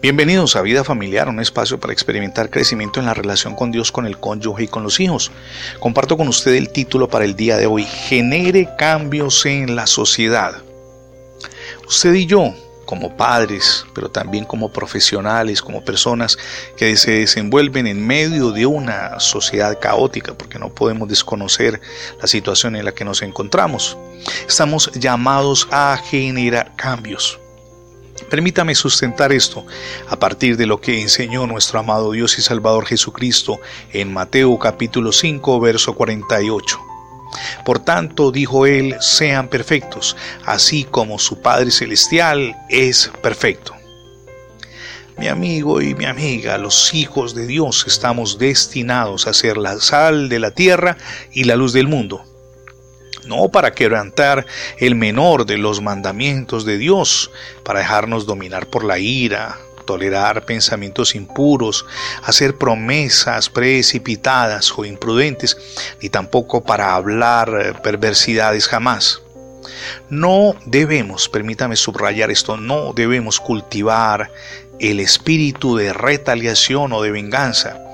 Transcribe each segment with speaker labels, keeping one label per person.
Speaker 1: Bienvenidos a Vida Familiar, un espacio para experimentar crecimiento en la relación con Dios, con el cónyuge y con los hijos. Comparto con usted el título para el día de hoy, Genere cambios en la sociedad. Usted y yo, como padres, pero también como profesionales, como personas que se desenvuelven en medio de una sociedad caótica, porque no podemos desconocer la situación en la que nos encontramos. Estamos llamados a generar cambios. Permítame sustentar esto a partir de lo que enseñó nuestro amado Dios y Salvador Jesucristo en Mateo capítulo 5 verso 48. Por tanto, dijo él, sean perfectos, así como su Padre Celestial es perfecto. Mi amigo y mi amiga, los hijos de Dios estamos destinados a ser la sal de la tierra y la luz del mundo no para quebrantar el menor de los mandamientos de Dios, para dejarnos dominar por la ira, tolerar pensamientos impuros, hacer promesas precipitadas o imprudentes, ni tampoco para hablar perversidades jamás. No debemos, permítame subrayar esto, no debemos cultivar el espíritu de retaliación o de venganza,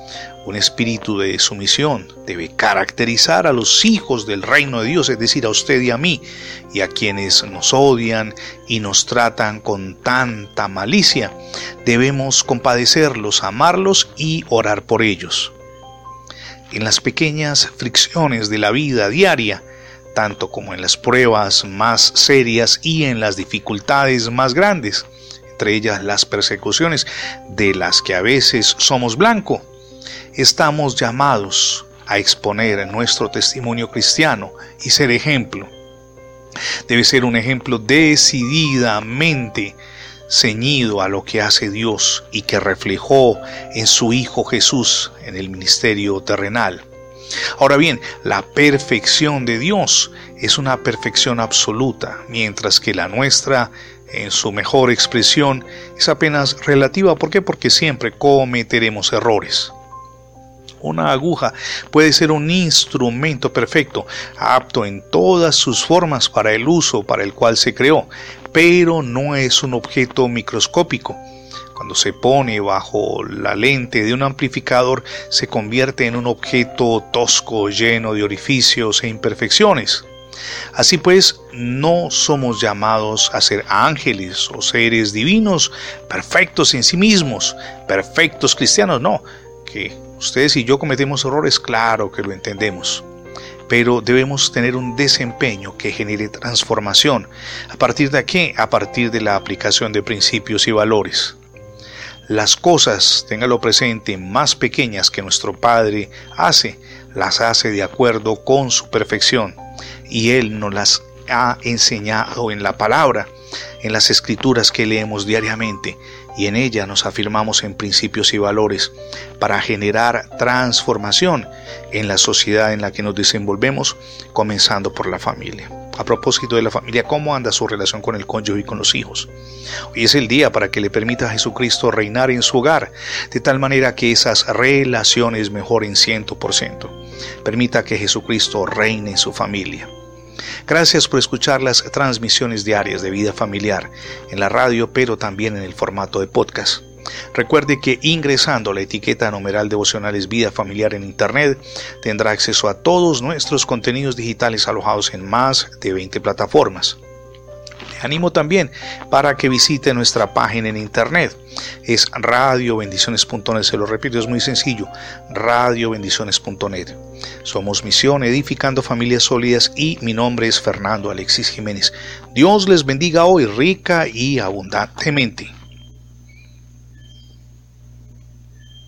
Speaker 1: un espíritu de sumisión debe caracterizar a los hijos del reino de Dios, es decir, a usted y a mí, y a quienes nos odian y nos tratan con tanta malicia. Debemos compadecerlos, amarlos y orar por ellos. En las pequeñas fricciones de la vida diaria, tanto como en las pruebas más serias y en las dificultades más grandes, entre ellas las persecuciones de las que a veces somos blanco, estamos llamados a exponer nuestro testimonio cristiano y ser ejemplo. Debe ser un ejemplo decididamente ceñido a lo que hace Dios y que reflejó en su Hijo Jesús en el ministerio terrenal. Ahora bien, la perfección de Dios es una perfección absoluta, mientras que la nuestra, en su mejor expresión, es apenas relativa. ¿Por qué? Porque siempre cometeremos errores una aguja puede ser un instrumento perfecto, apto en todas sus formas para el uso para el cual se creó, pero no es un objeto microscópico. Cuando se pone bajo la lente de un amplificador, se convierte en un objeto tosco, lleno de orificios e imperfecciones. Así pues, no somos llamados a ser ángeles o seres divinos, perfectos en sí mismos, perfectos cristianos, no, que ustedes y yo cometemos errores, claro que lo entendemos, pero debemos tener un desempeño que genere transformación. ¿A partir de qué? A partir de la aplicación de principios y valores. Las cosas, téngalo presente, más pequeñas que nuestro Padre hace, las hace de acuerdo con su perfección y Él nos las ha enseñado en la palabra, en las escrituras que leemos diariamente y en ella nos afirmamos en principios y valores para generar transformación en la sociedad en la que nos desenvolvemos, comenzando por la familia. A propósito de la familia, ¿cómo anda su relación con el cónyuge y con los hijos? Hoy es el día para que le permita a Jesucristo reinar en su hogar, de tal manera que esas relaciones mejoren ciento por ciento. Permita que Jesucristo reine en su familia. Gracias por escuchar las transmisiones diarias de vida familiar en la radio, pero también en el formato de podcast. Recuerde que ingresando la etiqueta numeral devocionales Vida Familiar en Internet tendrá acceso a todos nuestros contenidos digitales alojados en más de 20 plataformas animo también para que visite nuestra página en internet. Es radiobendiciones.net, se lo repito, es muy sencillo, radiobendiciones.net. Somos Misión Edificando Familias Sólidas y mi nombre es Fernando Alexis Jiménez. Dios les bendiga hoy rica y abundantemente.